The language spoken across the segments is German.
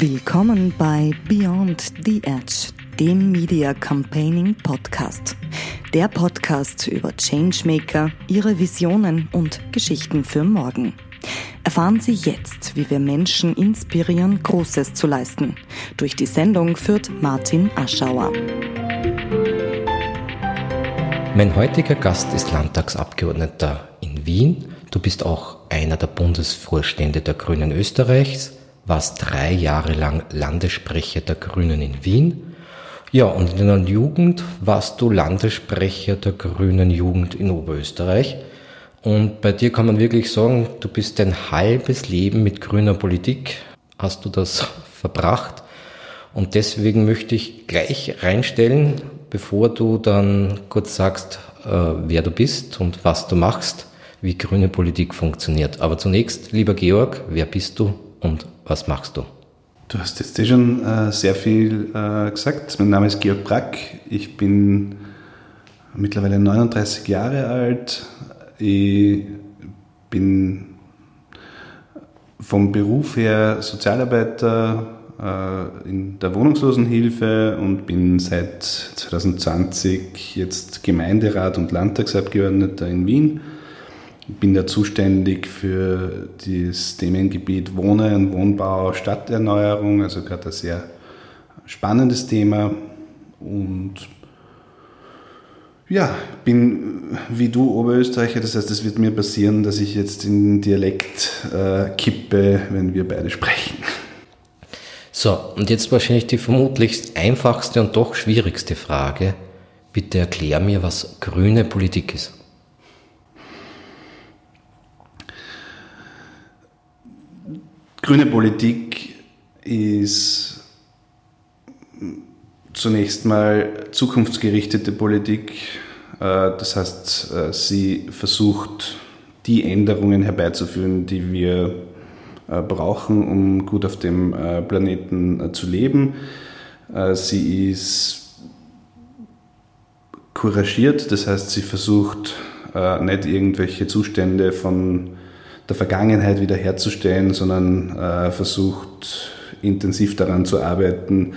Willkommen bei Beyond the Edge, dem Media Campaigning Podcast. Der Podcast über Changemaker, ihre Visionen und Geschichten für morgen. Erfahren Sie jetzt, wie wir Menschen inspirieren, Großes zu leisten. Durch die Sendung führt Martin Aschauer. Mein heutiger Gast ist Landtagsabgeordneter in Wien. Du bist auch einer der Bundesvorstände der Grünen Österreichs, warst drei Jahre lang Landessprecher der Grünen in Wien. Ja, und in deiner Jugend warst du Landessprecher der Grünen Jugend in Oberösterreich. Und bei dir kann man wirklich sagen, du bist dein halbes Leben mit grüner Politik, hast du das verbracht. Und deswegen möchte ich gleich reinstellen, bevor du dann kurz sagst, äh, wer du bist und was du machst, wie grüne Politik funktioniert. Aber zunächst, lieber Georg, wer bist du und was machst du? Du hast jetzt eh schon äh, sehr viel äh, gesagt. Mein Name ist Georg Brack. Ich bin mittlerweile 39 Jahre alt, ich bin vom Beruf her Sozialarbeiter äh, in der Wohnungslosenhilfe und bin seit 2020 jetzt Gemeinderat und Landtagsabgeordneter in Wien. Bin da zuständig für das Themengebiet Wohnen, Wohnbau, Stadterneuerung, also gerade ein sehr spannendes Thema und ja, bin wie du Oberösterreicher, das heißt, es wird mir passieren, dass ich jetzt in Dialekt äh, kippe, wenn wir beide sprechen. So, und jetzt wahrscheinlich die vermutlich einfachste und doch schwierigste Frage. Bitte erklär mir, was grüne Politik ist. Grüne Politik ist zunächst mal zukunftsgerichtete Politik. Äh, das heißt, äh, sie versucht, die Änderungen herbeizuführen, die wir äh, brauchen, um gut auf dem Planeten zu leben. Sie ist couragiert, das heißt, sie versucht nicht irgendwelche Zustände von der Vergangenheit wiederherzustellen, sondern versucht intensiv daran zu arbeiten,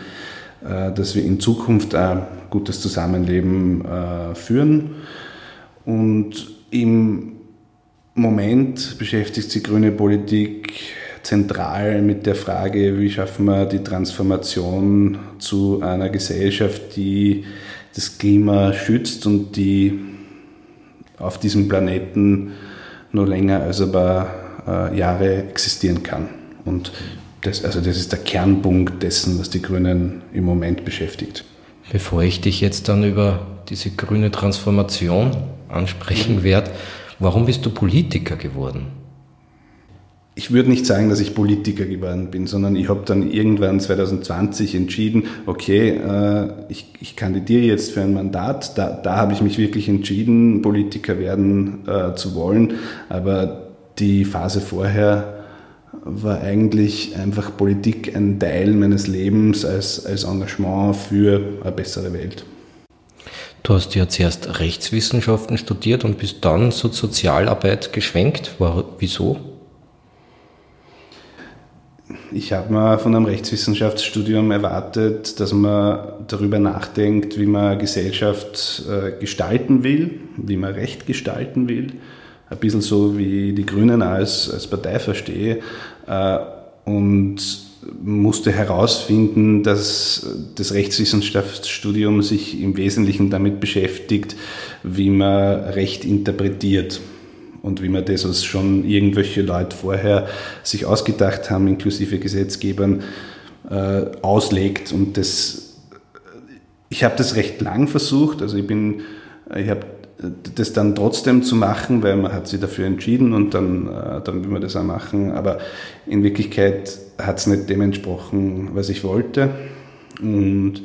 äh, dass wir in Zukunft ein gutes Zusammenleben äh, führen. Und im Moment beschäftigt sich grüne Politik zentral mit der Frage, wie schaffen wir die Transformation zu einer Gesellschaft, die das Klima schützt und die auf diesem Planeten nur länger als ein paar äh, Jahre existieren kann. Und das, also das ist der Kernpunkt dessen, was die Grünen im Moment beschäftigt. Bevor ich dich jetzt dann über diese grüne Transformation ansprechen werde, warum bist du Politiker geworden? Ich würde nicht sagen, dass ich Politiker geworden bin, sondern ich habe dann irgendwann 2020 entschieden, okay, äh, ich, ich, kandidiere jetzt für ein Mandat. Da, da habe ich mich wirklich entschieden, Politiker werden äh, zu wollen. Aber die Phase vorher war eigentlich einfach Politik ein Teil meines Lebens als, als Engagement für eine bessere Welt. Du hast ja zuerst Rechtswissenschaften studiert und bist dann zur Sozialarbeit geschwenkt. War, wieso? Ich habe mir von einem Rechtswissenschaftsstudium erwartet, dass man darüber nachdenkt, wie man Gesellschaft äh, gestalten will, wie man Recht gestalten will. Ein bisschen so wie die Grünen als, als Partei verstehe. Äh, und musste herausfinden, dass das Rechtswissenschaftsstudium sich im Wesentlichen damit beschäftigt, wie man Recht interpretiert und wie man das, was schon irgendwelche Leute vorher sich ausgedacht haben, inklusive Gesetzgebern, äh, auslegt. Und das, ich habe das recht lang versucht. Also ich bin, ich habe das dann trotzdem zu machen, weil man hat sich dafür entschieden und dann, äh, dann will man das auch machen. Aber in Wirklichkeit hat es nicht dem entsprochen, was ich wollte. Und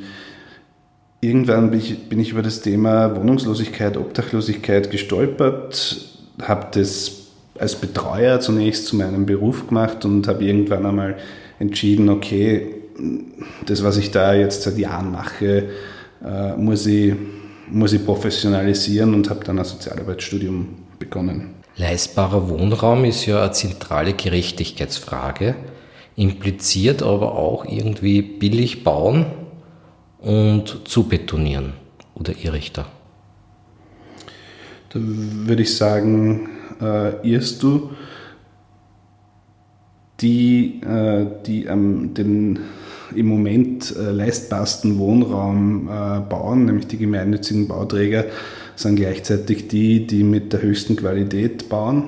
irgendwann bin ich, bin ich über das Thema Wohnungslosigkeit, Obdachlosigkeit gestolpert, habe das als Betreuer zunächst zu meinem Beruf gemacht und habe irgendwann einmal entschieden, okay, das, was ich da jetzt seit Jahren mache, äh, muss ich muss ich professionalisieren und habe dann ein Sozialarbeitsstudium begonnen. Leistbarer Wohnraum ist ja eine zentrale Gerechtigkeitsfrage. impliziert aber auch irgendwie billig bauen und zubetonieren. Oder irre ich da? Würde ich sagen, äh, irrst du. Die, äh, die ähm, den im Moment äh, leistbarsten Wohnraum äh, bauen, nämlich die gemeinnützigen Bauträger, sind gleichzeitig die, die mit der höchsten Qualität bauen.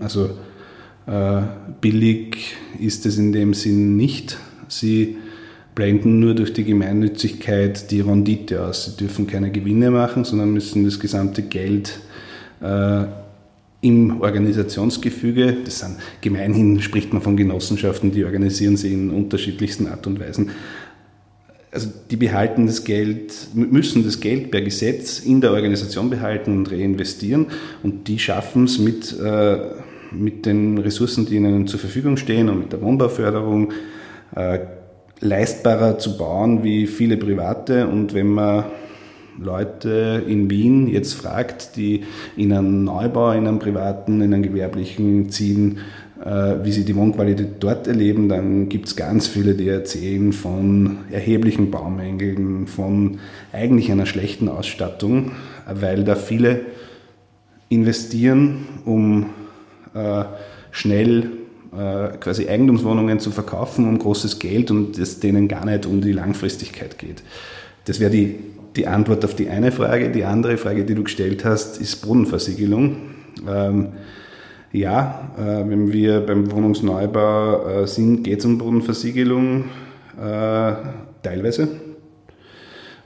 Also äh, billig ist es in dem Sinn nicht. Sie blenden nur durch die Gemeinnützigkeit die Rendite aus. Sie dürfen keine Gewinne machen, sondern müssen das gesamte Geld im Organisationsgefüge, das sind gemeinhin spricht man von Genossenschaften, die organisieren sie in unterschiedlichsten Art und Weisen. Also die behalten das Geld, müssen das Geld per Gesetz in der Organisation behalten und reinvestieren und die schaffen es mit äh, mit den Ressourcen, die ihnen zur Verfügung stehen und mit der Wohnbauförderung äh, leistbarer zu bauen wie viele private. Und wenn man Leute in Wien jetzt fragt, die in einen Neubau, in einen privaten, in einen gewerblichen ziehen, äh, wie sie die Wohnqualität dort erleben, dann gibt es ganz viele, die erzählen von erheblichen Baumängeln, von eigentlich einer schlechten Ausstattung, weil da viele investieren, um äh, schnell äh, quasi Eigentumswohnungen zu verkaufen um großes Geld und es denen gar nicht um die Langfristigkeit geht. Das wäre die, die Antwort auf die eine Frage. Die andere Frage, die du gestellt hast, ist Bodenversiegelung. Ähm, ja, äh, wenn wir beim Wohnungsneubau äh, sind, geht es um Bodenversiegelung äh, teilweise.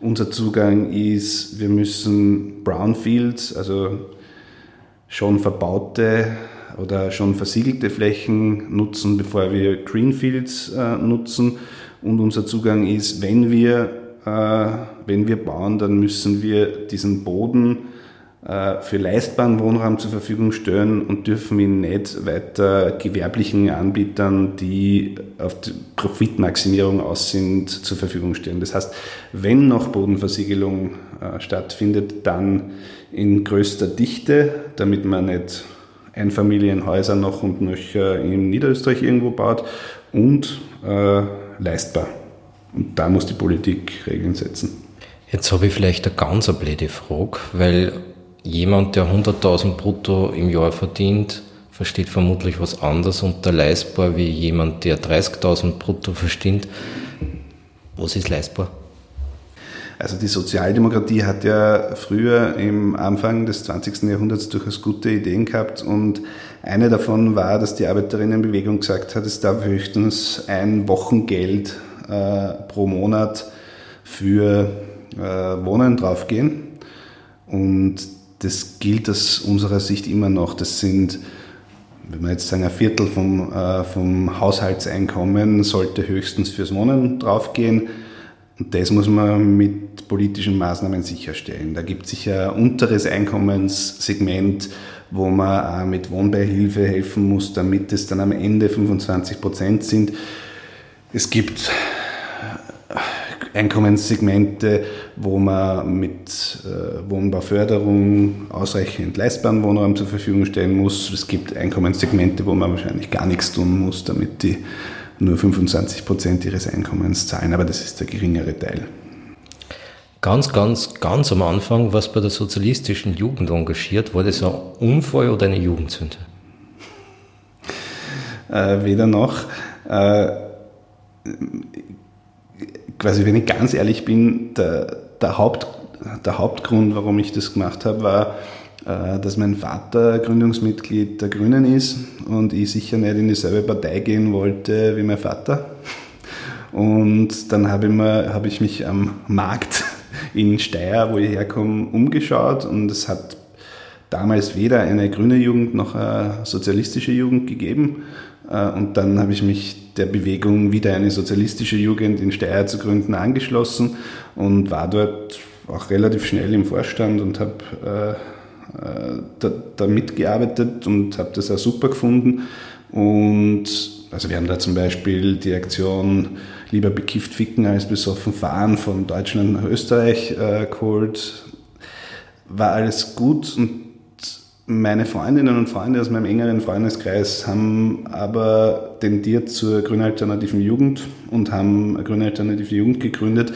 Unser Zugang ist, wir müssen Brownfields, also schon verbaute oder schon versiegelte Flächen nutzen, bevor wir Greenfields äh, nutzen. Und unser Zugang ist, wenn wir, wenn wir bauen, dann müssen wir diesen Boden äh, für leistbaren Wohnraum zur Verfügung stellen und dürfen ihn nicht weiter gewerblichen Anbietern, die auf die Profitmaximierung aus sind, zur Verfügung stellen. Das heißt, wenn noch Bodenversiegelung äh, stattfindet, dann in größter Dichte, damit man nicht Einfamilienhäuser noch und nöcher in Niederösterreich irgendwo baut und äh, leistbar. Und da muss die Politik Regeln setzen. Jetzt habe ich vielleicht eine ganz blöde Frage, weil jemand, der 100.000 brutto im Jahr verdient, versteht vermutlich was anderes unter leistbar wie jemand, der 30.000 brutto verdient. Was ist leistbar? Also die Sozialdemokratie hat ja früher im Anfang des 20. Jahrhunderts durchaus gute Ideen gehabt und eine davon war, dass die Arbeiterinnenbewegung gesagt hat, es darf höchstens ein Wochengeld pro Monat für äh, Wohnen draufgehen. Und das gilt aus unserer Sicht immer noch. Das sind, wenn wir jetzt sagen, ein Viertel vom, äh, vom Haushaltseinkommen sollte höchstens fürs Wohnen draufgehen. Und das muss man mit politischen Maßnahmen sicherstellen. Da gibt es sicher ein unteres Einkommenssegment, wo man auch mit Wohnbeihilfe helfen muss, damit es dann am Ende 25 Prozent sind. Es gibt Einkommenssegmente, wo man mit äh, Wohnbauförderung ausreichend leistbaren Wohnraum zur Verfügung stellen muss. Es gibt Einkommenssegmente, wo man wahrscheinlich gar nichts tun muss, damit die nur 25 Prozent ihres Einkommens zahlen, aber das ist der geringere Teil. Ganz, ganz, ganz am Anfang, was bei der sozialistischen Jugend engagiert, war das ein Unfall oder eine Jugendsünde? Äh, weder noch. Äh, quasi, wenn ich ganz ehrlich bin, der, der, Haupt, der Hauptgrund, warum ich das gemacht habe, war, äh, dass mein Vater Gründungsmitglied der Grünen ist und ich sicher nicht in dieselbe Partei gehen wollte wie mein Vater. Und dann habe ich, mir, habe ich mich am Markt in Steyr, wo ich herkomme, umgeschaut und es hat damals weder eine grüne Jugend noch eine sozialistische Jugend gegeben. Äh, und dann habe ich mich der Bewegung, wieder eine sozialistische Jugend in Steyr zu gründen, angeschlossen und war dort auch relativ schnell im Vorstand und habe äh, da, da mitgearbeitet und habe das auch super gefunden. Und also wir haben da zum Beispiel die Aktion Lieber bekifft ficken als besoffen fahren von Deutschland nach Österreich äh, geholt. War alles gut und meine Freundinnen und Freunde aus meinem engeren Freundeskreis haben aber tendiert zur grünen alternativen Jugend und haben eine grüne alternative Jugend gegründet.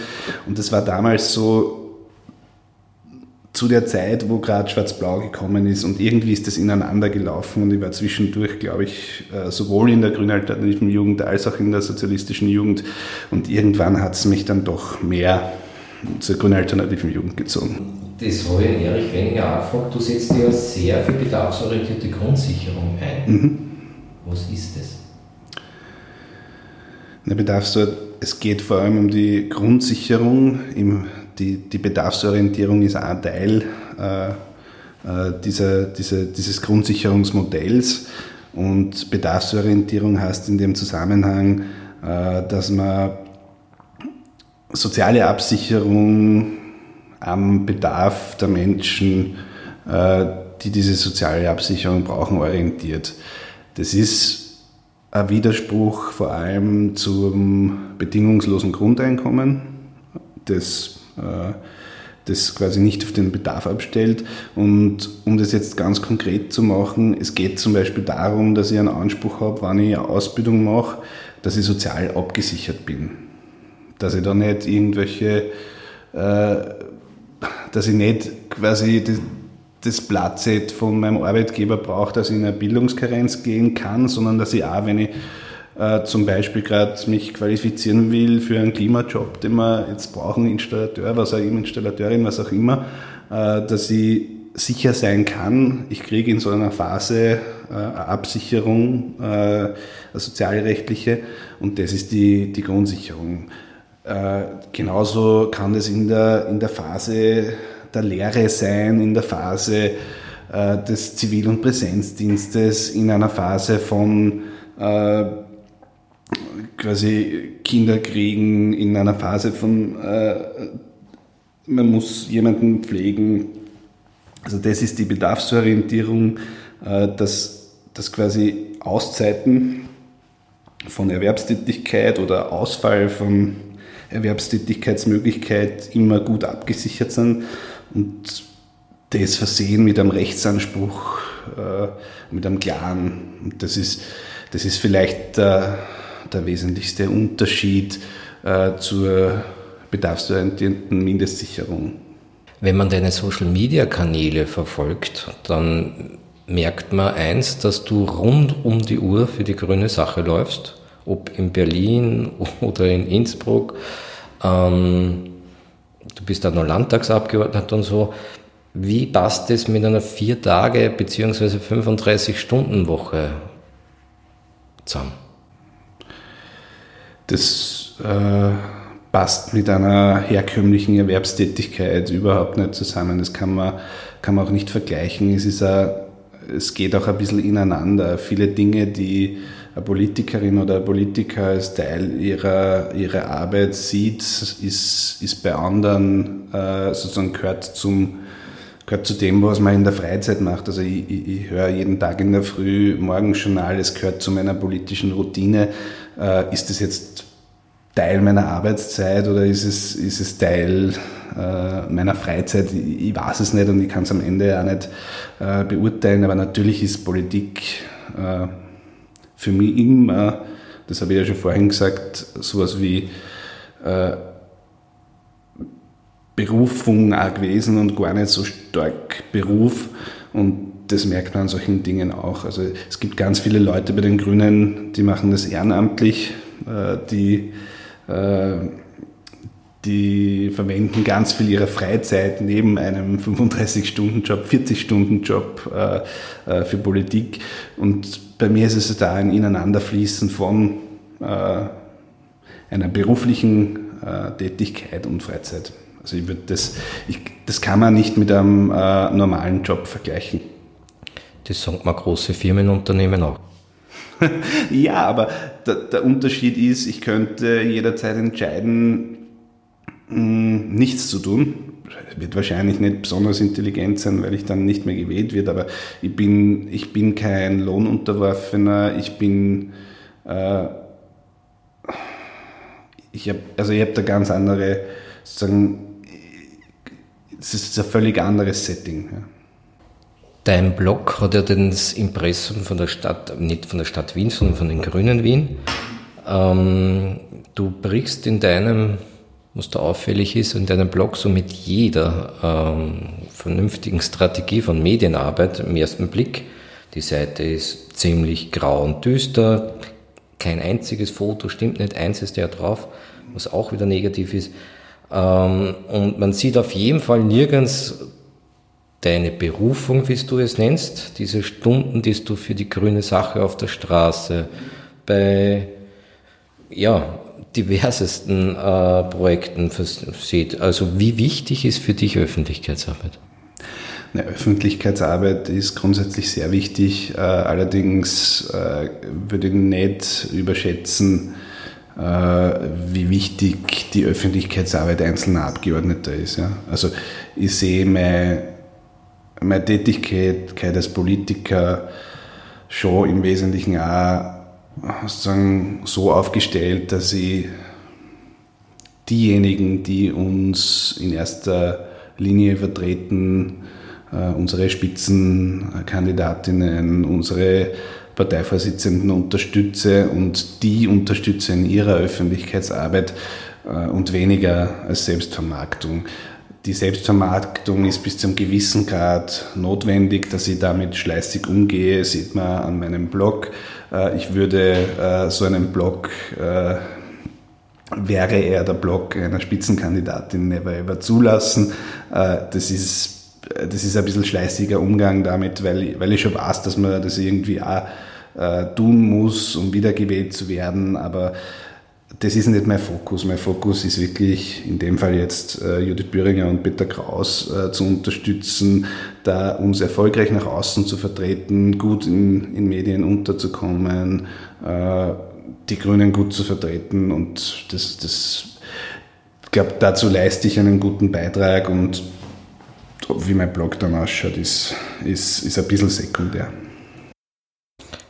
Und das war damals so zu der Zeit, wo gerade Schwarz-Blau gekommen ist und irgendwie ist das ineinander gelaufen und ich war zwischendurch, glaube ich, äh, sowohl in der grünen alternativen Jugend als auch in der sozialistischen Jugend und irgendwann hat es mich dann doch mehr zur grünen alternativen Jugend gezogen. Das habe ich Erich weniger angefragt. Du setzt ja sehr für bedarfsorientierte Grundsicherung ein. Mhm. Was ist das? Eine Bedarfsor es geht vor allem um die Grundsicherung. Im, die, die Bedarfsorientierung ist ein Teil äh, äh, dieser, dieser, dieses Grundsicherungsmodells. Und Bedarfsorientierung heißt in dem Zusammenhang, äh, dass man soziale Absicherung am Bedarf der Menschen, äh, die diese soziale Absicherung brauchen, orientiert. Das ist ein Widerspruch vor allem zum bedingungslosen Grundeinkommen, das, äh, das quasi nicht auf den Bedarf abstellt. Und um das jetzt ganz konkret zu machen, es geht zum Beispiel darum, dass ich einen Anspruch habe, wenn ich eine Ausbildung mache, dass ich sozial abgesichert bin. Dass ich da nicht irgendwelche äh, dass ich nicht quasi das, das Blattset von meinem Arbeitgeber brauche, dass ich in eine Bildungskarenz gehen kann, sondern dass ich auch, wenn ich äh, zum Beispiel gerade mich qualifizieren will für einen Klimajob, den wir jetzt brauchen, Installateur, was auch immer, Installateurin, was auch immer, äh, dass ich sicher sein kann, ich kriege in so einer Phase äh, eine Absicherung, äh, eine sozialrechtliche, und das ist die, die Grundsicherung. Äh, genauso kann es in der, in der Phase der Lehre sein, in der Phase äh, des Zivil- und Präsenzdienstes, in einer Phase von äh, quasi Kinderkriegen, in einer Phase von äh, man muss jemanden pflegen. Also das ist die Bedarfsorientierung, äh, dass, dass quasi Auszeiten von Erwerbstätigkeit oder Ausfall von Erwerbstätigkeitsmöglichkeit immer gut abgesichert sind und das versehen mit einem Rechtsanspruch, äh, mit einem klaren. Das ist, das ist vielleicht der, der wesentlichste Unterschied äh, zur bedarfsorientierten Mindestsicherung. Wenn man deine Social-Media-Kanäle verfolgt, dann merkt man eins, dass du rund um die Uhr für die grüne Sache läufst ob in Berlin oder in Innsbruck. Ähm, du bist auch noch Landtagsabgeordneter und so. Wie passt das mit einer vier Tage bzw. 35 Stunden Woche zusammen? Das äh, passt mit einer herkömmlichen Erwerbstätigkeit überhaupt nicht zusammen. Das kann man, kann man auch nicht vergleichen. Es, ist ein, es geht auch ein bisschen ineinander. Viele Dinge, die eine Politikerin oder ein Politiker als Teil ihrer, ihrer Arbeit sieht, ist, ist bei anderen äh, sozusagen gehört zum gehört zu dem, was man in der Freizeit macht. Also ich, ich, ich höre jeden Tag in der Früh Morgenjournal, es gehört zu meiner politischen Routine. Äh, ist das jetzt Teil meiner Arbeitszeit oder ist es, ist es Teil äh, meiner Freizeit? Ich, ich, weiß es nicht und ich kann es am Ende auch nicht äh, beurteilen, aber natürlich ist Politik äh, für mich immer, das habe ich ja schon vorhin gesagt, sowas wie äh, Berufung auch gewesen und gar nicht so stark Beruf. Und das merkt man an solchen Dingen auch. Also es gibt ganz viele Leute bei den Grünen, die machen das ehrenamtlich, äh, die äh, die verwenden ganz viel ihrer Freizeit neben einem 35-Stunden-Job, 40-Stunden-Job äh, äh, für Politik. Und bei mir ist es da ein Ineinanderfließen von äh, einer beruflichen äh, Tätigkeit und Freizeit. Also ich würde das, ich, das kann man nicht mit einem äh, normalen Job vergleichen. Das sagen wir große Firmenunternehmen auch. ja, aber der, der Unterschied ist, ich könnte jederzeit entscheiden, hm, nichts zu tun. Wird wahrscheinlich nicht besonders intelligent sein, weil ich dann nicht mehr gewählt wird, aber ich bin, ich bin kein Lohnunterworfener, ich bin, äh, ich habe, also ich habe da ganz andere, sozusagen, es ist ein völlig anderes Setting. Ja. Dein Blog hat ja das Impressum von der Stadt, nicht von der Stadt Wien, sondern von den Grünen Wien. Ähm, du brichst in deinem, was da auffällig ist, in deinem Blog so mit jeder ähm, vernünftigen Strategie von Medienarbeit im ersten Blick. Die Seite ist ziemlich grau und düster, kein einziges Foto, stimmt nicht, eins ist ja drauf, was auch wieder negativ ist. Ähm, und man sieht auf jeden Fall nirgends deine Berufung, wie du es nennst, diese Stunden, die du für die grüne Sache auf der Straße, bei ja, diversesten äh, Projekten sieht. Also wie wichtig ist für dich Öffentlichkeitsarbeit? Eine Öffentlichkeitsarbeit ist grundsätzlich sehr wichtig, äh, allerdings äh, würde ich nicht überschätzen, äh, wie wichtig die Öffentlichkeitsarbeit einzelner Abgeordneter ist. Ja? Also ich sehe meine meine Tätigkeit als Politiker schon im Wesentlichen auch sozusagen so aufgestellt, dass ich diejenigen, die uns in erster Linie vertreten, äh, unsere Spitzenkandidatinnen, unsere Parteivorsitzenden unterstütze und die unterstütze in ihrer Öffentlichkeitsarbeit äh, und weniger als Selbstvermarktung. Die Selbstvermarktung ist bis zu einem gewissen Grad notwendig, dass ich damit schleißig umgehe, sieht man an meinem Blog. Äh, ich würde äh, so einen Blog, äh, wäre er der Blog einer Spitzenkandidatin never ever zulassen. Das ist, das ist ein bisschen schleißiger Umgang damit, weil, weil ich schon weiß, dass man das irgendwie auch tun muss, um wiedergewählt zu werden, aber das ist nicht mein Fokus. Mein Fokus ist wirklich in dem Fall jetzt äh, Judith Büringer und Peter Kraus äh, zu unterstützen, da uns erfolgreich nach außen zu vertreten, gut in, in Medien unterzukommen, äh, die Grünen gut zu vertreten und das, das ich glaube, dazu leiste ich einen guten Beitrag und wie mein Blog dann ausschaut, ist, ist, ist ein bisschen sekundär.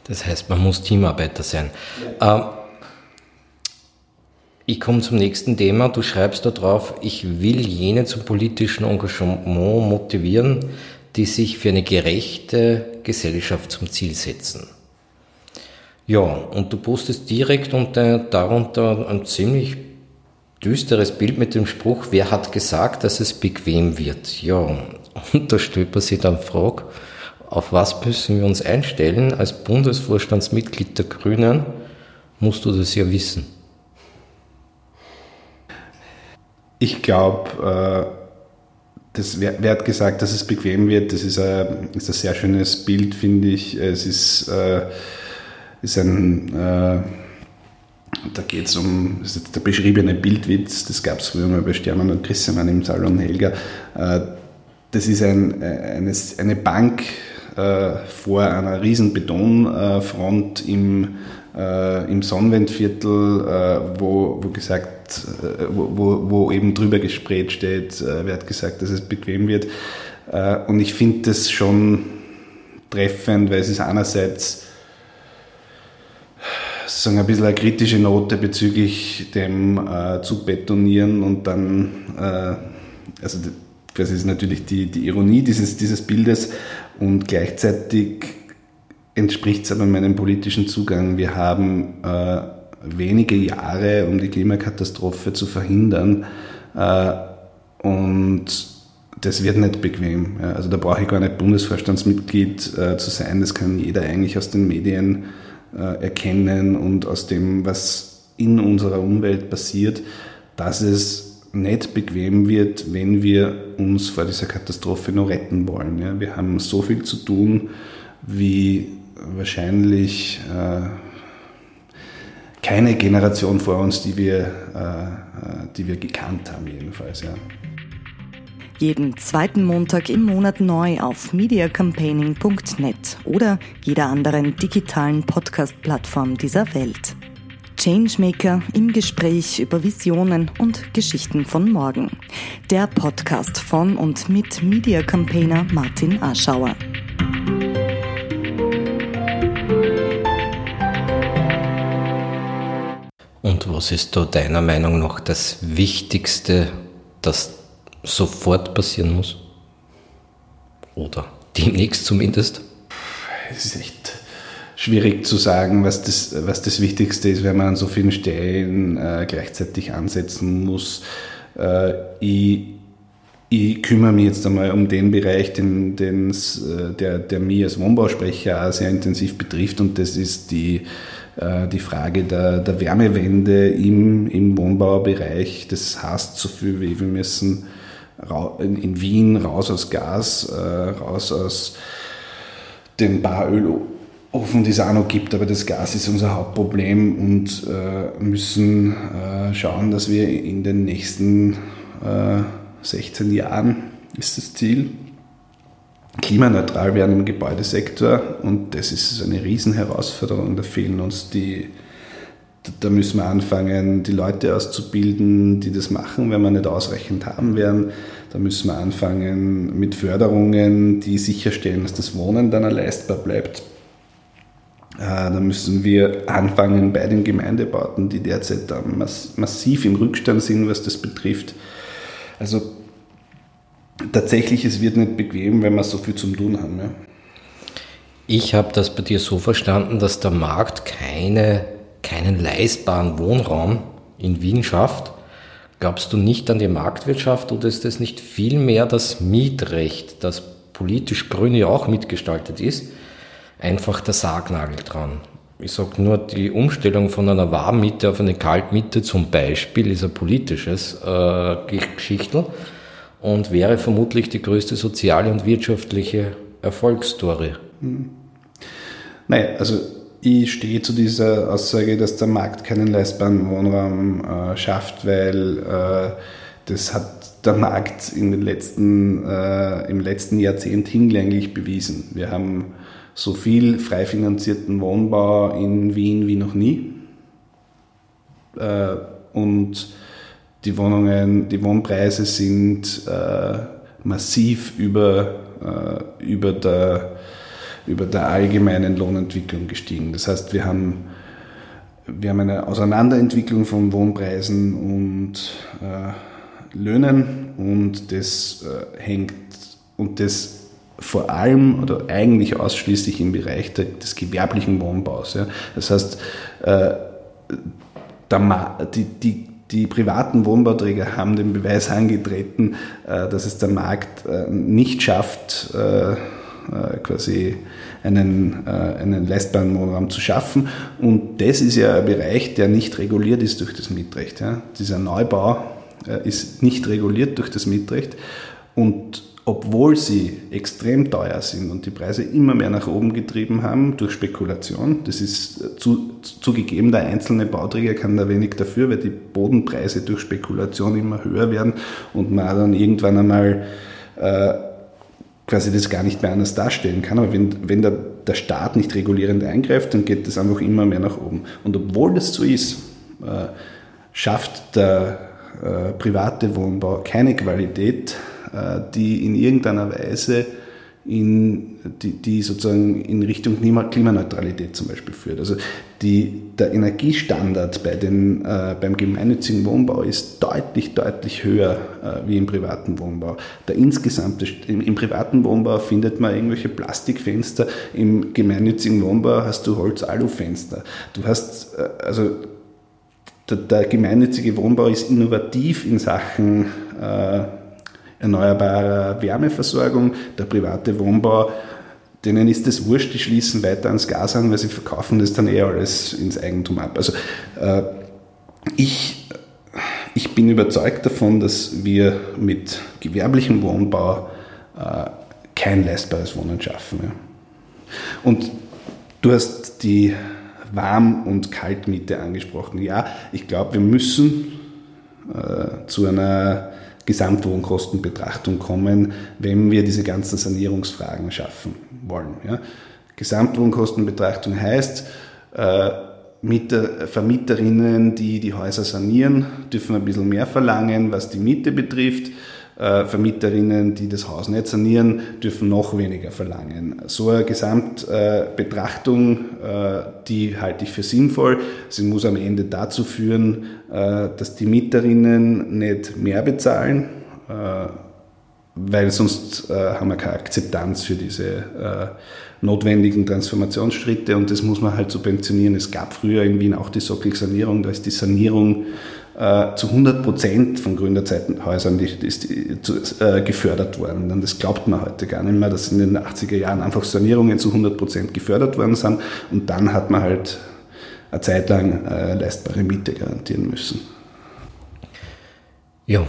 Das heißt, man muss Teamarbeiter sein. Ja. Ähm, ich komme zum nächsten Thema. Du schreibst da drauf, ich will jene zum politischen Engagement motivieren, die sich für eine gerechte Gesellschaft zum Ziel setzen. Ja, und du postest direkt unter, darunter ein ziemlich düsteres Bild mit dem Spruch, wer hat gesagt, dass es bequem wird? Ja, und da man sich dann Frage, auf was müssen wir uns einstellen? Als Bundesvorstandsmitglied der Grünen musst du das ja wissen. Ich glaube, äh, das, hat gesagt, dass es bequem wird? Das ist ein, ist ein sehr schönes Bild, finde ich. Es ist, äh, ist ein, äh, da geht es um, das ist der beschriebene Bildwitz, das gab es früher mal bei Stermann und Grissemann im Salon Helga. Äh, das ist ein, eine, eine Bank äh, vor einer riesen Betonfront im, äh, im Sonnenwendviertel, wo, wo gesagt äh, wo, wo, eben drüber gespräht steht, äh, wer hat gesagt, dass es bequem wird. Äh, und ich finde das schon treffend, weil es ist einerseits sagen ein bisschen eine kritische Note bezüglich dem äh, zu betonieren und dann, äh, also das ist natürlich die, die Ironie dieses, dieses Bildes und gleichzeitig entspricht es aber meinem politischen Zugang. Wir haben äh, wenige Jahre, um die Klimakatastrophe zu verhindern. Äh, und das wird nicht bequem. Also da brauche ich gar nicht Bundesvorstandsmitglied äh, zu sein. Das kann jeder eigentlich aus den Medien äh, erkennen und aus dem, was in unserer Umwelt passiert, dass es nicht bequem wird, wenn wir uns vor dieser Katastrophe noch retten wollen. Wir haben so viel zu tun, wie wahrscheinlich keine Generation vor uns, die wir, äh, äh, die wir gekannt haben, jedenfalls. Ja. Jeden zweiten Montag im Monat neu auf mediacampaigning.net oder jeder anderen digitalen Podcast-Plattform dieser Welt. Changemaker im Gespräch über Visionen und Geschichten von morgen. Der Podcast von und mit Media Campaigner Martin Aschauer. Was ist da deiner Meinung nach das Wichtigste, das sofort passieren muss? Oder demnächst zumindest? Es ist echt schwierig zu sagen, was das, was das Wichtigste ist, wenn man an so vielen Stellen äh, gleichzeitig ansetzen muss. Äh, ich, ich kümmere mich jetzt einmal um den Bereich, den, äh, der, der mich als Wohnbausprecher auch sehr intensiv betrifft und das ist die, die Frage der, der Wärmewende im, im Wohnbaubereich. Das heißt so viel wie wir müssen in Wien raus aus Gas, äh, raus aus den Barölofen, die es auch noch gibt, aber das Gas ist unser Hauptproblem und müssen schauen, dass wir in den nächsten 16 Jahren ist das Ziel, klimaneutral werden im Gebäudesektor und das ist eine Riesenherausforderung. Da fehlen uns die, da müssen wir anfangen, die Leute auszubilden, die das machen, wenn wir nicht ausreichend haben werden. Da müssen wir anfangen mit Förderungen, die sicherstellen, dass das Wohnen dann leistbar bleibt. Äh, da müssen wir anfangen bei den Gemeindebauten, die derzeit massiv im Rückstand sind, was das betrifft. Also tatsächlich, es wird nicht bequem, wenn wir so viel zum Tun haben. Ja. Ich habe das bei dir so verstanden, dass der Markt keine, keinen leistbaren Wohnraum in Wien schafft. Glaubst du nicht an die Marktwirtschaft oder ist das nicht vielmehr das Mietrecht, das politisch grün ja auch mitgestaltet ist, einfach der Sargnagel dran? Ich sage nur, die Umstellung von einer Warmmiete auf eine Kaltmiete zum Beispiel ist ein politisches äh, Geschichtel und wäre vermutlich die größte soziale und wirtschaftliche Erfolgsstory. Hm. Nein, also ich stehe zu dieser Aussage, dass der Markt keinen leistbaren Wohnraum äh, schafft, weil äh, das hat der Markt in den letzten, äh, im letzten Jahrzehnt hinlänglich bewiesen. Wir haben so viel frei finanzierten Wohnbau in Wien wie noch nie. Äh, und die Wohnungen, die Wohnpreise sind äh, massiv über, äh, über, der, über der allgemeinen Lohnentwicklung gestiegen. Das heißt, wir haben, wir haben eine Auseinanderentwicklung von Wohnpreisen und äh, Löhnen und das äh, hängt und das vor allem oder eigentlich ausschließlich im Bereich des gewerblichen Wohnbaus. Ja. Das heißt, äh, die, die, die privaten Wohnbauträger haben den Beweis angetreten, äh, dass es der Markt äh, nicht schafft, äh, quasi einen, einen leistbaren Wohnraum zu schaffen. Und das ist ja ein Bereich, der nicht reguliert ist durch das Mietrecht. Dieser Neubau ist nicht reguliert durch das Mietrecht. Und obwohl sie extrem teuer sind und die Preise immer mehr nach oben getrieben haben durch Spekulation. Das ist äh, zu, zugegeben, der einzelne Bauträger kann da wenig dafür, weil die Bodenpreise durch Spekulation immer höher werden und man dann irgendwann einmal äh, quasi das gar nicht mehr anders darstellen kann. Aber wenn, wenn der, der Staat nicht regulierend eingreift, dann geht das einfach immer mehr nach oben. Und obwohl das so ist, äh, schafft der äh, private Wohnbau keine Qualität, die in irgendeiner Weise in, die, die sozusagen in Richtung Klimaneutralität zum Beispiel führt. Also die, der Energiestandard bei den, äh, beim gemeinnützigen Wohnbau ist deutlich, deutlich höher äh, wie im privaten Wohnbau. Der insgesamte, im, im, privaten Wohnbau findet man irgendwelche Plastikfenster, im gemeinnützigen Wohnbau hast du Holz-Alu-Fenster. Du hast, äh, also der, der, gemeinnützige Wohnbau ist innovativ in Sachen erneuerbarer Wärmeversorgung, der private Wohnbau, denen ist es wurscht, die schließen weiter ans Gas an, weil sie verkaufen das dann eher alles ins Eigentum ab. Also äh, ich, ich bin überzeugt davon, dass wir mit gewerblichem Wohnbau äh, kein leistbares Wohnen schaffen. Ja. Und du hast die Warm- und Kaltmiete angesprochen. Ja, ich glaube, wir müssen äh, zu einer Gesamtwohnkostenbetrachtung kommen, wenn wir diese ganzen Sanierungsfragen schaffen wollen. Ja. Gesamtwohnkostenbetrachtung heißt, äh, Mieter, Vermieterinnen, die die Häuser sanieren, dürfen ein bisschen mehr verlangen, was die Miete betrifft. Äh, Vermieterinnen, die das Haus nicht sanieren, dürfen noch weniger verlangen. So eine Gesamtbetrachtung, äh, die halte ich für sinnvoll. Sie muss am Ende dazu führen, äh, dass die Mieterinnen nicht mehr bezahlen, weil sonst haben wir keine Akzeptanz für diese notwendigen Transformationsschritte und das muss man halt subventionieren. Es gab früher in Wien auch die Sockelsanierung, da ist die Sanierung äh, zu 100 Prozent von Gründerzeitenhäusern die, zu, äh, gefördert worden. Und das glaubt man heute gar nicht mehr, dass in den 80er Jahren einfach Sanierungen zu 100 Prozent gefördert worden sind und dann hat man halt eine Zeit lang äh, leistbare Miete garantieren müssen. Ja,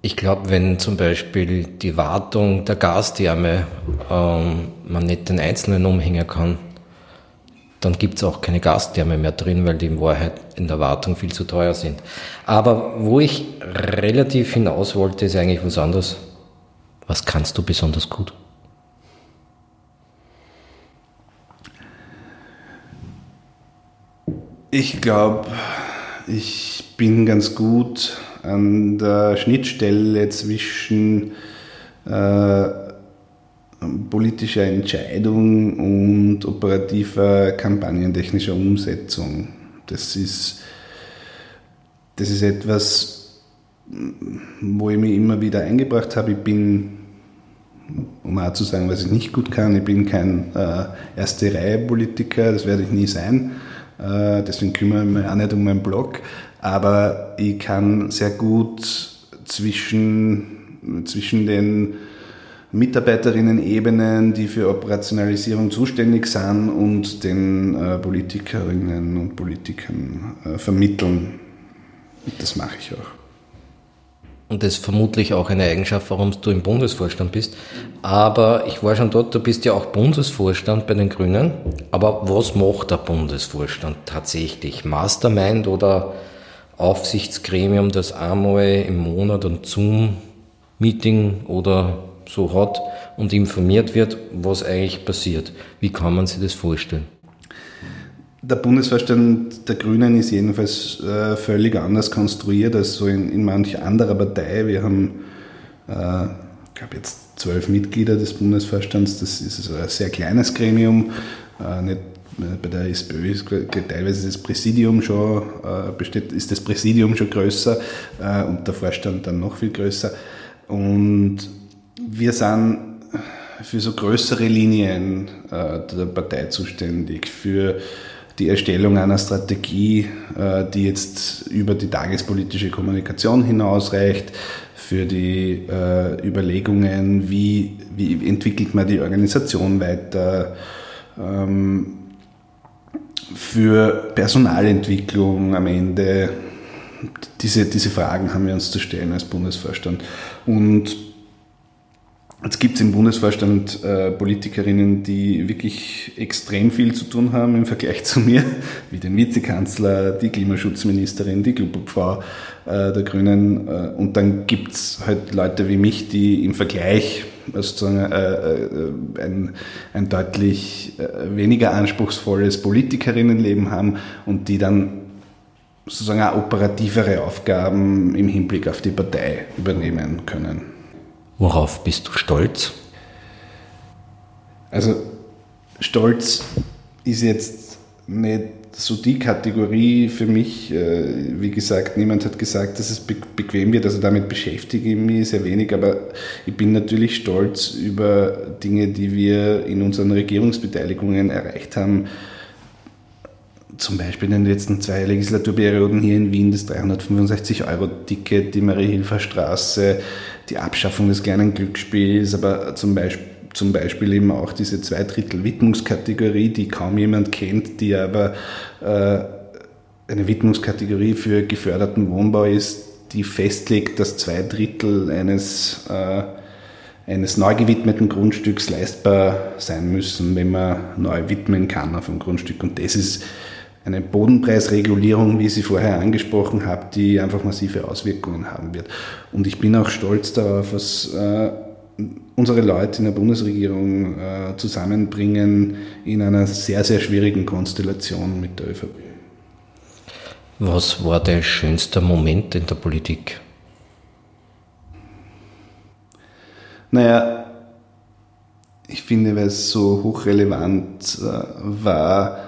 ich glaube, wenn zum Beispiel die Wartung der Gastherme ähm, man nicht den Einzelnen umhängen kann, dann gibt es auch keine Gastherme mehr drin, weil die in Wahrheit in der Wartung viel zu teuer sind. Aber wo ich relativ hinaus wollte, ist eigentlich was anderes. Was kannst du besonders gut? Ich glaube, ich bin ganz gut an der Schnittstelle zwischen äh, politischer Entscheidung und operativer kampagnentechnischer Umsetzung. Das ist, das ist etwas, wo ich mich immer wieder eingebracht habe. Ich bin, um auch zu sagen, was ich nicht gut kann, ich bin kein äh, Erste-Reihe-Politiker, das werde ich nie sein. Äh, deswegen kümmere ich mich auch nicht um meinen Blog. Aber ich kann sehr gut zwischen, zwischen den Mitarbeiterinnen-Ebenen, die für Operationalisierung zuständig sind und den äh, Politikerinnen und Politikern äh, vermitteln. Das mache ich auch. Und das ist vermutlich auch eine Eigenschaft, warum du im Bundesvorstand bist. Aber ich war schon dort, du bist ja auch Bundesvorstand bei den Grünen. Aber was macht der Bundesvorstand tatsächlich? Mastermind oder Aufsichtsgremium, das einmal im Monat ein Zoom-Meeting oder so hat und informiert wird, was eigentlich passiert. Wie kann man sich das vorstellen? Der Bundesvorstand der Grünen ist jedenfalls äh, völlig anders konstruiert als so in, in manch anderer Partei. Wir haben, äh, ich glaube jetzt zwölf Mitglieder des Bundesvorstands. Das ist also ein sehr kleines Gremium. Äh, nicht, äh, bei der SPÖ ist teilweise das Präsidium schon, äh, besteht, ist das Präsidium schon größer äh, und der Vorstand dann noch viel größer. Und wir sind für so größere Linien äh, der Partei zuständig, für die Erstellung einer Strategie, äh, die jetzt über die tagespolitische Kommunikation hinausreicht, für die äh, Überlegungen, wie, wie entwickelt man die Organisation weiter, ähm, für Personalentwicklung am Ende. Diese, diese Fragen haben wir uns zu stellen als Bundesvorstand. Und Jetzt gibt es im Bundesvorstand äh, Politikerinnen, die wirklich extrem viel zu tun haben im Vergleich zu mir, wie den Vizekanzler, die Klimaschutzministerin, die Klubobfrau äh, der Grünen. Äh, und dann gibt es halt Leute wie mich, die im Vergleich sozusagen äh, äh, ein, ein deutlich äh, weniger anspruchsvolles Politikerinnenleben haben und die dann sozusagen auch operativere Aufgaben im Hinblick auf die Partei übernehmen können. Worauf bist du stolz? Also Stolz ist jetzt nicht so die Kategorie für mich. Äh, wie gesagt, niemand hat gesagt, dass es bequem wird. Also damit beschäftige ich mich sehr wenig. Aber ich bin natürlich stolz über Dinge, die wir in unseren Regierungsbeteiligungen erreicht haben. Zum Beispiel in den letzten zwei Legislaturperioden hier in Wien das 365-Euro-Ticket, die Marie-Hilfer-Straße, die Abschaffung des kleinen Glücksspiels, aber zum Beispiel, zum Beispiel eben auch diese zwei Drittel Widmungskategorie, die kaum jemand kennt, die aber äh, eine Widmungskategorie für geförderten Wohnbau ist, die festlegt, dass zwei Drittel eines, äh, eines neu gewidmeten Grundstücks leistbar sein müssen, wenn man neu widmen kann auf einem Grundstück. Und das ist eine Bodenpreisregulierung, wie ich sie vorher angesprochen habe, die einfach massive Auswirkungen haben wird. Und ich bin auch stolz darauf, was äh, unsere Leute in der Bundesregierung äh, zusammenbringen in einer sehr, sehr schwierigen Konstellation mit der ÖVP. Was war der schönste Moment in der Politik? Naja, ich finde, weil es so hochrelevant äh, war,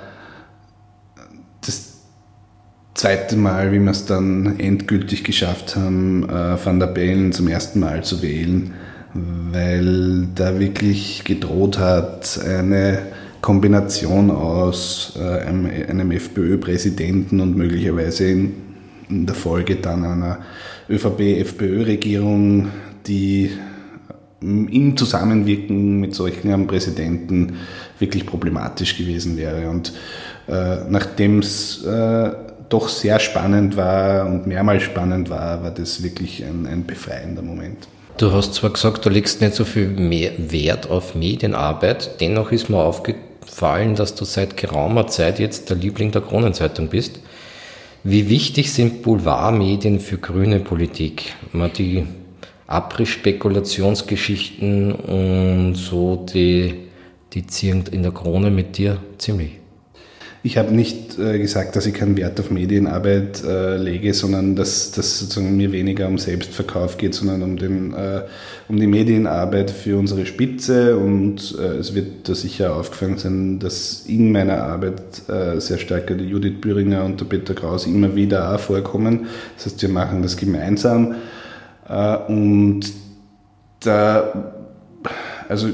zweite Mal, wie wir es dann endgültig geschafft haben, äh, Van der Bellen zum ersten Mal zu wählen, weil da wirklich gedroht hat, eine Kombination aus äh, einem, einem FPÖ-Präsidenten und möglicherweise in, in, der Folge dann einer ÖVP-FPÖ-Regierung, die im Zusammenwirken mit solchen Präsidenten wirklich problematisch gewesen wäre. Und äh, nachdem es äh, doch sehr spannend war und mehrmals spannend war, war das wirklich ein, ein befreiender Moment. Du hast zwar gesagt, du legst nicht so viel mehr Wert auf Medienarbeit, dennoch ist mir aufgefallen, dass du seit geraumer Zeit jetzt der Liebling der Kronenzeitung bist. Wie wichtig sind Boulevardmedien für grüne Politik? Man die Abriss-Spekulationsgeschichten und so, die, die ziehen in der Krone mit dir ziemlich. Ich habe nicht äh, gesagt, dass ich keinen Wert auf Medienarbeit äh, lege, sondern dass das sozusagen mir weniger um Selbstverkauf geht, sondern um, den, äh, um die Medienarbeit für unsere Spitze. Und äh, es wird da sicher aufgefallen sein, dass in meiner Arbeit äh, sehr stark die Judith Büringer und der Peter Kraus immer wieder auch vorkommen. Das heißt, wir machen das gemeinsam. Äh, und da, also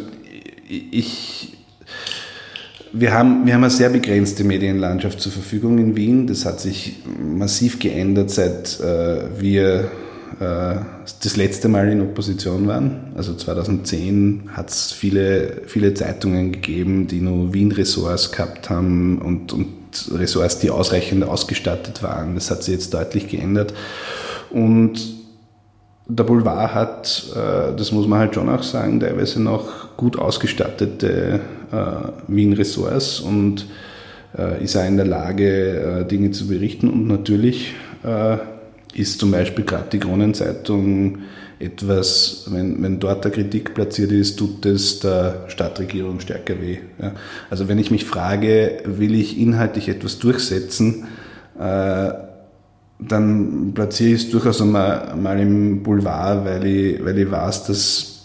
ich wir haben, wir haben eine sehr begrenzte Medienlandschaft zur Verfügung in Wien. Das hat sich massiv geändert, seit äh, wir äh, das letzte Mal in Opposition waren. Also 2010 hat es viele, viele Zeitungen gegeben, die nur Wien-Ressorts gehabt haben und, und Ressorts, die ausreichend ausgestattet waren. Das hat sich jetzt deutlich geändert. Und der Boulevard hat, äh, das muss man halt schon auch sagen, teilweise noch gut ausgestattete äh, Wien-Ressorts und äh, ist auch in der Lage, Dinge zu berichten. Und natürlich ist zum Beispiel gerade die Kronenzeitung etwas, wenn, wenn dort der Kritik platziert ist, tut es der Stadtregierung stärker weh. Ja. Also wenn ich mich frage, will ich inhaltlich etwas durchsetzen, äh, dann platziere ich es durchaus einmal, einmal im Boulevard, weil ich, weil ich weiß, dass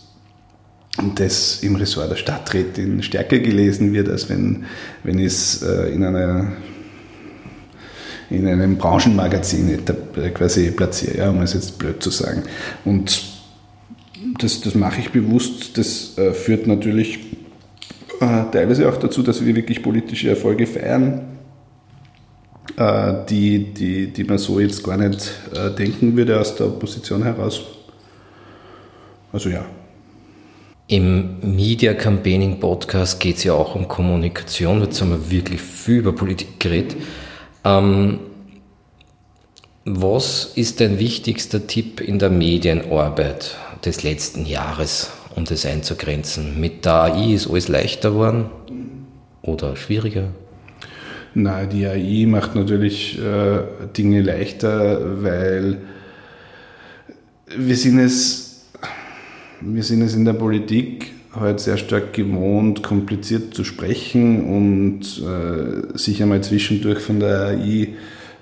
das im Ressort der Stadträtin stärker gelesen wird, als wenn, wenn es äh, in, einer, in einem Branchenmagazin quasi platziere, ja, um es jetzt blöd zu sagen. Und das, das mache ich bewusst. Das äh, führt natürlich äh, teilweise auch dazu, dass wir wirklich politische Erfolge feiern äh, die, die, die man so jetzt gar nicht äh, denken würde aus der Opposition heraus. Also ja. Im Media Campaigning Podcast geht es ja auch um Kommunikation. Jetzt haben wir wirklich viel über Politik geredet. Ähm, was ist dein wichtigster Tipp in der Medienarbeit des letzten Jahres, um das einzugrenzen? Mit der AI ist alles leichter geworden oder schwieriger? Na, die AI macht natürlich äh, Dinge leichter, weil wir sind es, wir sind es in der Politik halt sehr stark gewohnt, kompliziert zu sprechen und äh, sich einmal zwischendurch von der AI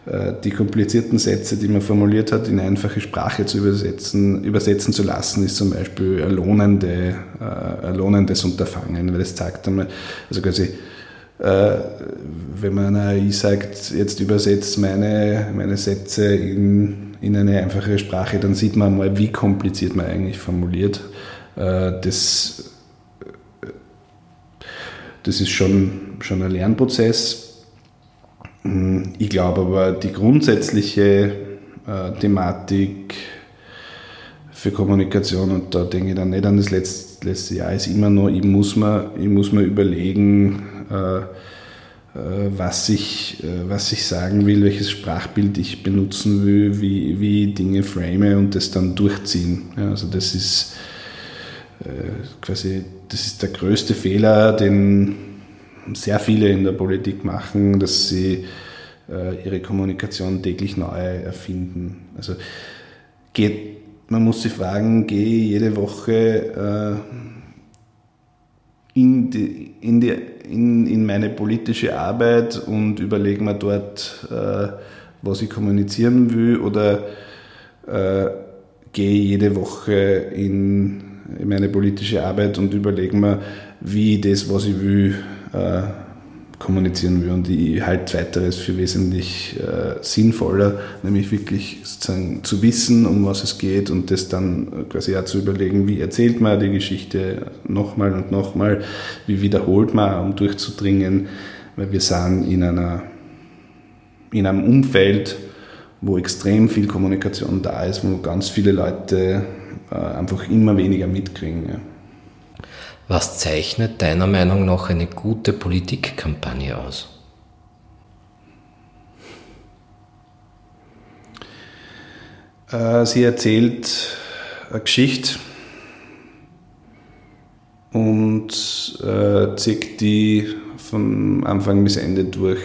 äh, die komplizierten Sätze, die man formuliert hat, in einfache Sprache zu übersetzen, übersetzen zu lassen, ist zum Beispiel ein, äh, lohnendes Unterfangen, weil es zeigt einmal, also quasi äh, wenn man AI sagt, jetzt übersetzt meine, meine Sätze in, in eine einfache Sprache, dann sieht man mal, wie kompliziert man eigentlich formuliert. Äh, das, das ist schon, schon ein Lernprozess. Hm, ich glaube aber, die grundsätzliche äh, Thematik für Kommunikation, und da denke ich dann nicht an das letzte, letzte Jahr, ist immer nur, ich muss mir, überlegen, äh, äh, was ich, äh, was ich sagen will, welches Sprachbild ich benutzen will, wie, wie ich Dinge frame und das dann durchziehen. Ja, also das ist quasi, das ist der größte Fehler, den sehr viele in der Politik machen, dass sie ihre Kommunikation täglich neu erfinden. Also geht, man muss sich fragen, gehe jede Woche in, die, in, die, in, in meine politische Arbeit und überlege mir dort, äh, was ich kommunizieren will oder äh, gehe jede Woche in, in, meine politische Arbeit und überlege mir, wie ich das, was ich will, äh, kommunizieren will. Und ich halte weiteres für wesentlich äh, sinnvoller, nämlich wirklich sozusagen zu wissen, um was es geht und das dann quasi auch zu überlegen, wie erzählt man die Geschichte nochmal und nochmal, wie wiederholt man, um durchzudringen, weil wir sind in, einer, in einem Umfeld, wo extrem viel Kommunikation da ist, wo ganz viele Leute äh, einfach immer weniger mitkriegen. Ja. Was zeichnet deiner Meinung nach eine gute Politikkampagne aus? Äh, sie erzählt eine Geschichte und äh, zieht die von Anfang bis Ende durch.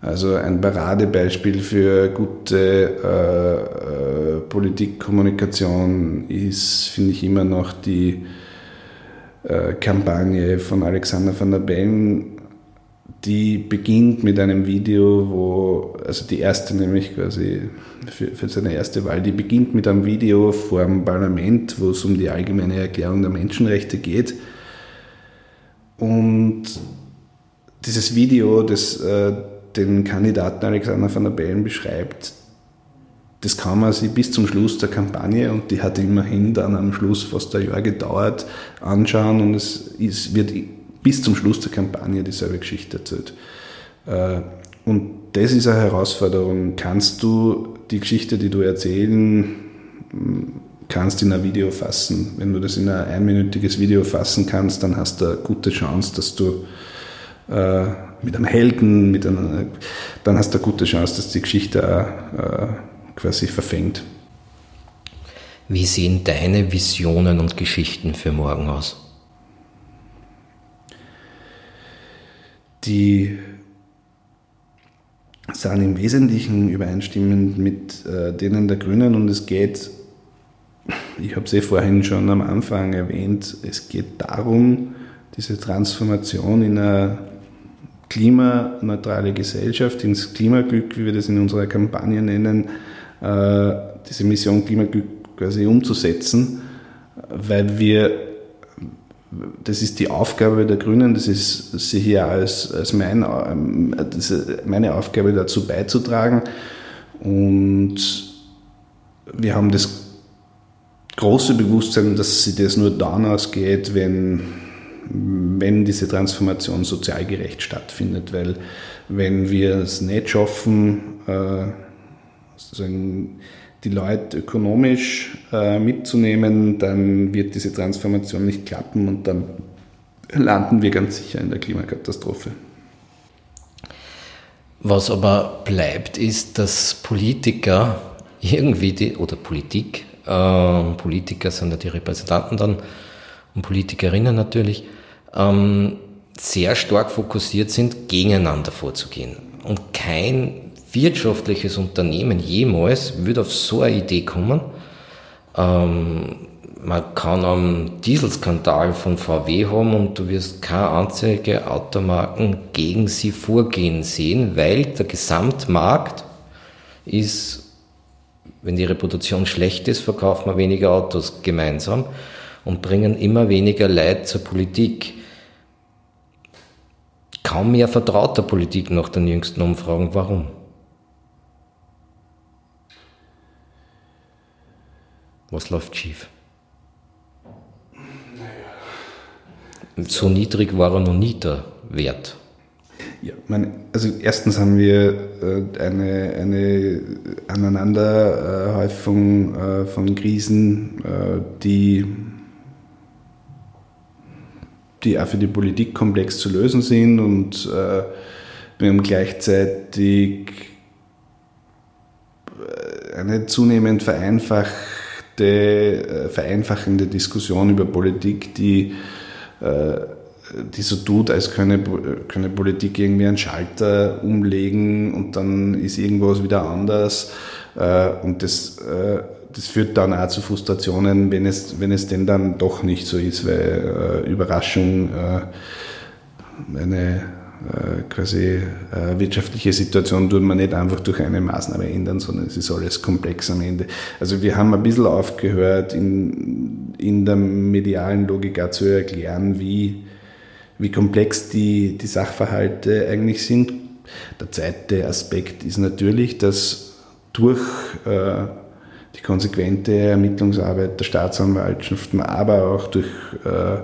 Also ein Paradebeispiel für gute äh, äh, Politikkommunikation ist, finde ich, immer noch die Kampagne von Alexander van der Bellen, die beginnt mit einem Video, wo, also die erste nämlich quasi für, für seine erste Wahl, die beginnt mit einem Video vor dem Parlament, wo es um die allgemeine Erklärung der Menschenrechte geht. Und dieses Video, das äh, den Kandidaten Alexander van der Bellen beschreibt, das kann man sich bis zum Schluss der Kampagne, und die hat immerhin dann am Schluss fast ein Jahr gedauert, anschauen und es ist, wird bis zum Schluss der Kampagne dieselbe Geschichte erzählt. Äh, und das ist eine Herausforderung. Kannst du die Geschichte, die du erzählen kannst, in ein Video fassen? Wenn du das in ein einminütiges Video fassen kannst, dann hast du eine gute Chance, dass du äh, mit einem Helden, mit einer, dann hast du eine gute Chance, dass die Geschichte auch, äh, quasi verfängt. Wie sehen deine Visionen und Geschichten für morgen aus? Die sind im Wesentlichen übereinstimmend mit äh, denen der Grünen und es geht, ich habe es eh vorhin schon am Anfang erwähnt, es geht darum, diese Transformation in eine klimaneutrale Gesellschaft, ins Klimaglück, wie wir das in unserer Kampagne nennen, diese Mission Klimaglück quasi umzusetzen, weil wir, das ist die Aufgabe der Grünen, das ist ich ja als, als mein, ähm, meine Aufgabe dazu beizutragen. Und wir haben das große Bewusstsein, dass sich das nur dann ausgeht, wenn, wenn diese Transformation sozial gerecht stattfindet, weil wenn wir es nicht schaffen, äh, sozusagen die Leute ökonomisch äh, mitzunehmen, dann wird diese Transformation nicht klappen und dann landen wir ganz sicher in der Klimakatastrophe. Was aber bleibt, ist, dass Politiker irgendwie die, oder Politik, äh, Politiker sind ja die Repräsentanten dann und Politikerinnen natürlich, ähm, sehr stark fokussiert sind, gegeneinander vorzugehen. Und kein wirtschaftliches Unternehmen jemals würde auf so eine Idee kommen. Ähm, man kann am Dieselskandal von VW haben und du wirst keine einzige Automarken gegen sie vorgehen sehen, weil der Gesamtmarkt ist, wenn die Reproduktion schlecht ist, verkaufen wir weniger Autos gemeinsam und bringen immer weniger Leid zur Politik. Kaum mehr vertraut der Politik nach den jüngsten Umfragen. Warum? Was läuft schief? Naja. So niedrig war er noch nie der Wert. Ja, meine, also erstens haben wir äh, eine, eine Aneinanderhäufung äh, von Krisen, äh, die, die auch für die Politik komplex zu lösen sind und wir haben gleichzeitig eine zunehmend vereinfacht vereinfachte, äh, vereinfachende Diskussion über Politik, die, äh, die so tut, als könne, könne Politik irgendwie einen Schalter umlegen und dann ist irgendwas wieder anders. Äh, und das, das führt dann auch zu Frustrationen, wenn es, wenn es denn dann doch nicht so ist, weil Überraschung eine quasi äh, wirtschaftliche Situation tut man nicht einfach durch eine Maßnahme ändern, sondern es ist alles komplex am Ende. Also wir haben ein bisschen aufgehört, in, in der medialen Logik auch zu erklären, wie, wie komplex die, die Sachverhalte eigentlich sind. Der zweite Aspekt ist natürlich, dass durch äh, die konsequente Ermittlungsarbeit der Staatsanwaltschaften, aber auch durch äh,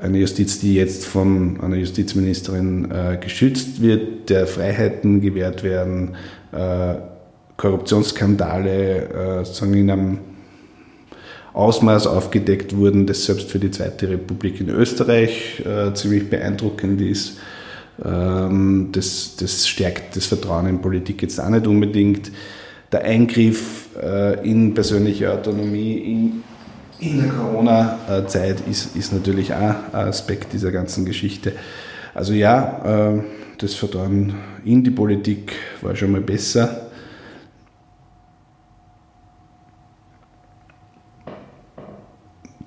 eine Justiz, die jetzt von einer Justizministerin äh, geschützt wird, der Freiheiten gewährt werden, äh, Korruptionsskandale sozusagen in einem Ausmaß aufgedeckt wurden, das selbst für die Zweite Republik in Österreich ziemlich beeindruckend ist. Ähm, das, das stärkt das Vertrauen in Politik jetzt auch nicht unbedingt der Eingriff äh, in persönliche Autonomie in, in der Corona-Zeit ist, ist natürlich auch ein Aspekt dieser ganzen Geschichte. Also ja, äh, das Vertrauen in die Politik war schon mal besser.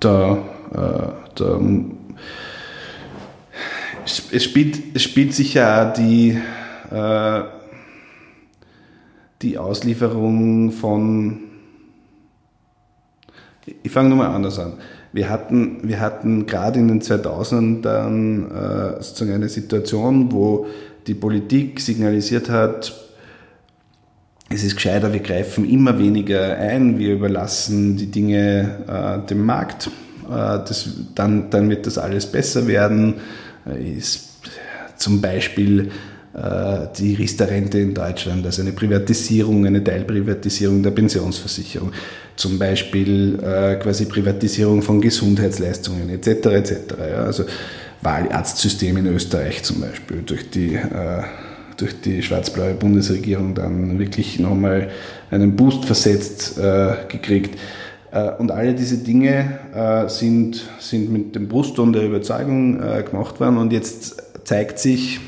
Da, äh, da es, spielt, es spielt sicher auch die die Auslieferung von. Ich fange nochmal anders an. Wir hatten, wir hatten gerade in den 2000ern äh, sozusagen eine Situation, wo die Politik signalisiert hat, es ist gescheiter, wir greifen immer weniger ein, wir überlassen die Dinge äh, dem Markt, äh, das, dann, dann wird das alles besser werden. Äh, ist zum Beispiel die Riester-Rente in Deutschland, also eine Privatisierung, eine Teilprivatisierung der Pensionsversicherung, zum Beispiel äh, quasi Privatisierung von Gesundheitsleistungen etc. etc. Ja, also Wahlarztsystem in Österreich zum Beispiel durch die äh, die schwarz-blaue Bundesregierung dann wirklich nochmal einen Boost versetzt äh, gekriegt. Äh, und alle diese Dinge äh, sind, sind mit dem Brustton der Überzeugung gemacht worden und jetzt zeigt sich,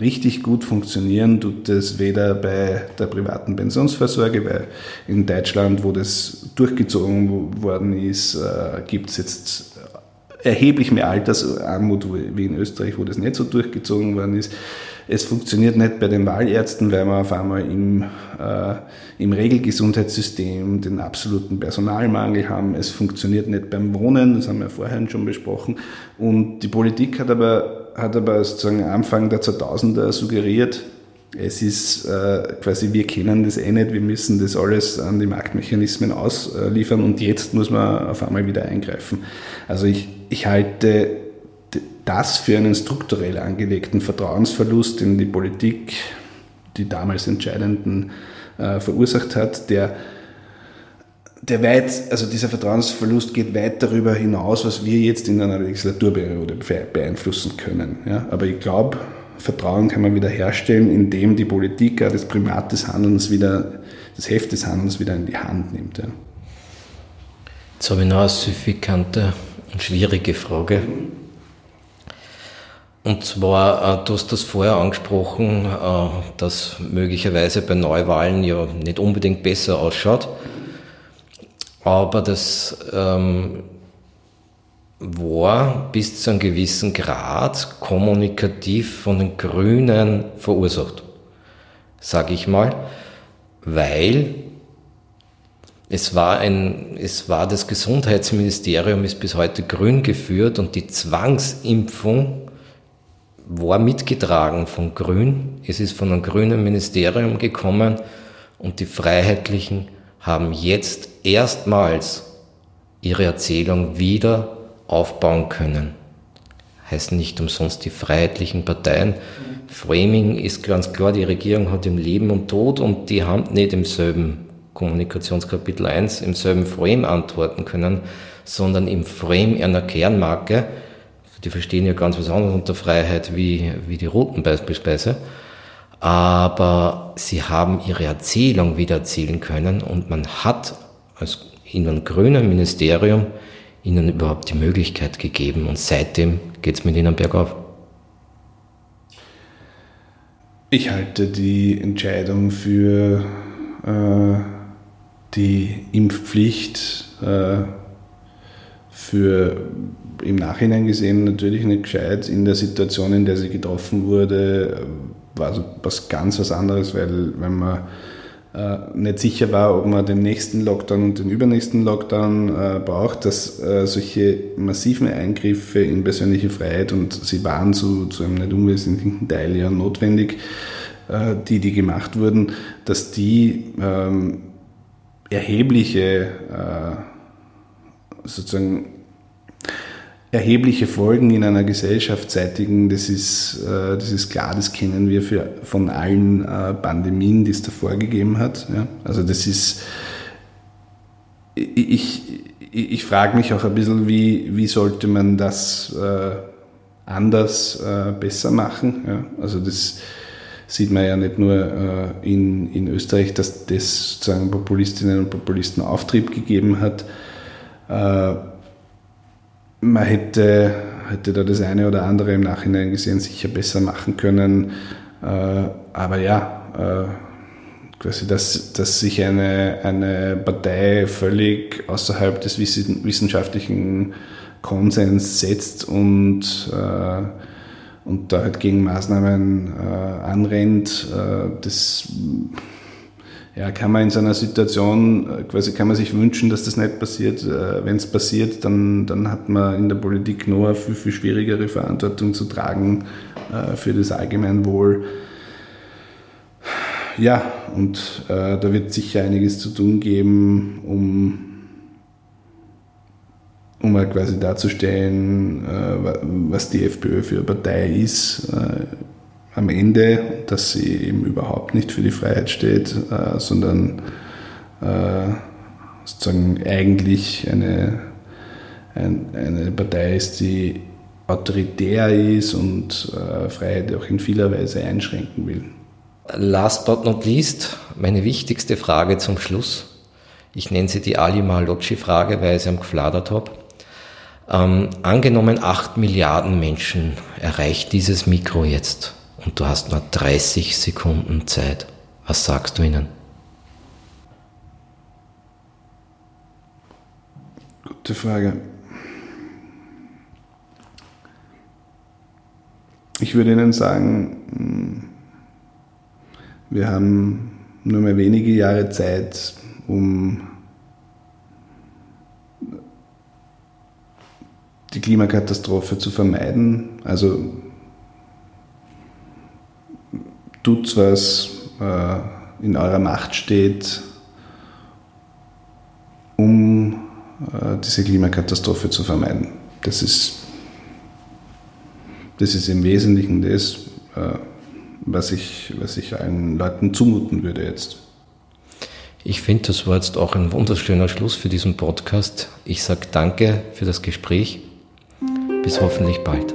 richtig gut funktionieren tut es weder bei der privaten Pensionsvorsorge, weil in Deutschland, wo das durchgezogen worden ist, äh, gibt es jetzt erheblich mehr Altersarmut wie in Österreich, wo das nicht so durchgezogen worden ist. Es funktioniert nicht bei den Wahlärzten, weil wir auf einmal im, äh, im Regelgesundheitssystem den absoluten Personalmangel haben. Es funktioniert nicht beim Wohnen, das haben wir vorhin schon besprochen. Und die Politik hat aber hat aber sozusagen Anfang der 2000er suggeriert, es ist äh, quasi, wir kennen das eh nicht, wir müssen das alles an die Marktmechanismen ausliefern und jetzt muss man auf einmal wieder eingreifen. Also ich, ich halte das für einen strukturell angelegten Vertrauensverlust in die Politik, die damals Entscheidenden äh, verursacht hat, der der weit, also dieser Vertrauensverlust geht weit darüber hinaus, was wir jetzt in einer Legislaturperiode beeinflussen können. Ja? Aber ich glaube, Vertrauen kann man wieder herstellen, indem die Politik das Primat des Handelns wieder, das Heft des Handelns wieder in die Hand nimmt. Ja? Jetzt habe ich noch eine signifikante und schwierige Frage. Und zwar, äh, du hast das vorher angesprochen, äh, dass möglicherweise bei Neuwahlen ja nicht unbedingt besser ausschaut. Aber das ähm, war bis zu einem gewissen Grad kommunikativ von den Grünen verursacht, sage ich mal, weil es war ein, es war das Gesundheitsministerium ist bis heute grün geführt und die Zwangsimpfung war mitgetragen von Grün. Es ist von einem grünen Ministerium gekommen und die Freiheitlichen haben jetzt erstmals ihre Erzählung wieder aufbauen können. Heißen nicht umsonst die freiheitlichen Parteien. Framing ist ganz klar, die Regierung hat im Leben und Tod und die haben nicht im selben Kommunikationskapitel 1 im selben Frame antworten können, sondern im Frame einer Kernmarke. Die verstehen ja ganz was anderes unter Freiheit wie, wie die Roten beispielsweise aber sie haben ihre Erzählung wieder erzählen können und man hat als in einem grünen Ministerium ihnen überhaupt die Möglichkeit gegeben und seitdem geht es mit ihnen bergauf. Ich halte die Entscheidung für äh, die Impfpflicht äh, für im Nachhinein gesehen natürlich nicht gescheit. In der Situation, in der sie getroffen wurde, war also was ganz was anderes, weil wenn man äh, nicht sicher war, ob man den nächsten Lockdown und den übernächsten Lockdown äh, braucht, dass äh, solche massiven Eingriffe in persönliche Freiheit und sie waren zu, zu einem nicht unwesentlichen Teil ja notwendig, äh, die, die gemacht wurden, dass die ähm, erhebliche äh, sozusagen erhebliche Folgen in einer Gesellschaft zeitigen, das ist, äh, das ist klar, das kennen wir für, von allen äh, Pandemien, die es davor gegeben hat. Ja? Also das ist, ich, ich, ich frage mich auch ein bisschen, wie, wie sollte man das äh, anders besser machen. Ja? Also das sieht man ja nicht nur in, in Österreich, dass das sozusagen Populistinnen und Populisten Auftrieb gegeben hat, man hätte, hätte da das eine oder andere im Nachhinein gesehen sicher besser machen können. Äh, aber ja, äh, quasi, dass, dass sich eine, eine Partei völlig außerhalb des wissenschaftlichen Konsens setzt und, äh, und da halt gegen Maßnahmen anrennt, das ja, kann man in so Situation, äh, quasi kann man sich wünschen, dass das nicht passiert. Äh, Wenn es passiert, dann, dann hat man in der Politik nur eine viel, viel schwierigere Verantwortung zu tragen äh, für das Allgemeinwohl. Ja, und da wird sicher einiges zu tun geben, um, um halt quasi darzustellen, was die FPÖ für eine Partei ist. Am Ende, dass sie eben überhaupt nicht für die Freiheit steht, äh, sondern äh, sozusagen eigentlich eine, ein, eine Partei ist, die autoritär ist und äh, Freiheit auch in vieler Weise einschränken will. Last but not least, meine wichtigste Frage zum Schluss. Ich nenne sie die Ali Malocci-Frage, weil ich sie am gefladert habe. Ähm, angenommen, 8 Milliarden Menschen erreicht dieses Mikro jetzt und du hast nur 30 Sekunden Zeit. Was sagst du ihnen? Gute Frage. Ich würde Ihnen sagen, hm, wir haben nur mehr wenige Jahre Zeit, um die Klimakatastrophe zu vermeiden. Also tut, was äh, in eurer Macht steht, um äh, diese Klimakatastrophe zu vermeiden. Das ist, das ist im Wesentlichen das, äh, was, ich, was ich allen Leuten zumuten würde jetzt. Ich finde, das war jetzt auch ein wunderschöner Schluss für diesen Podcast. Ich sage danke für das Gespräch. Bis hoffentlich bald.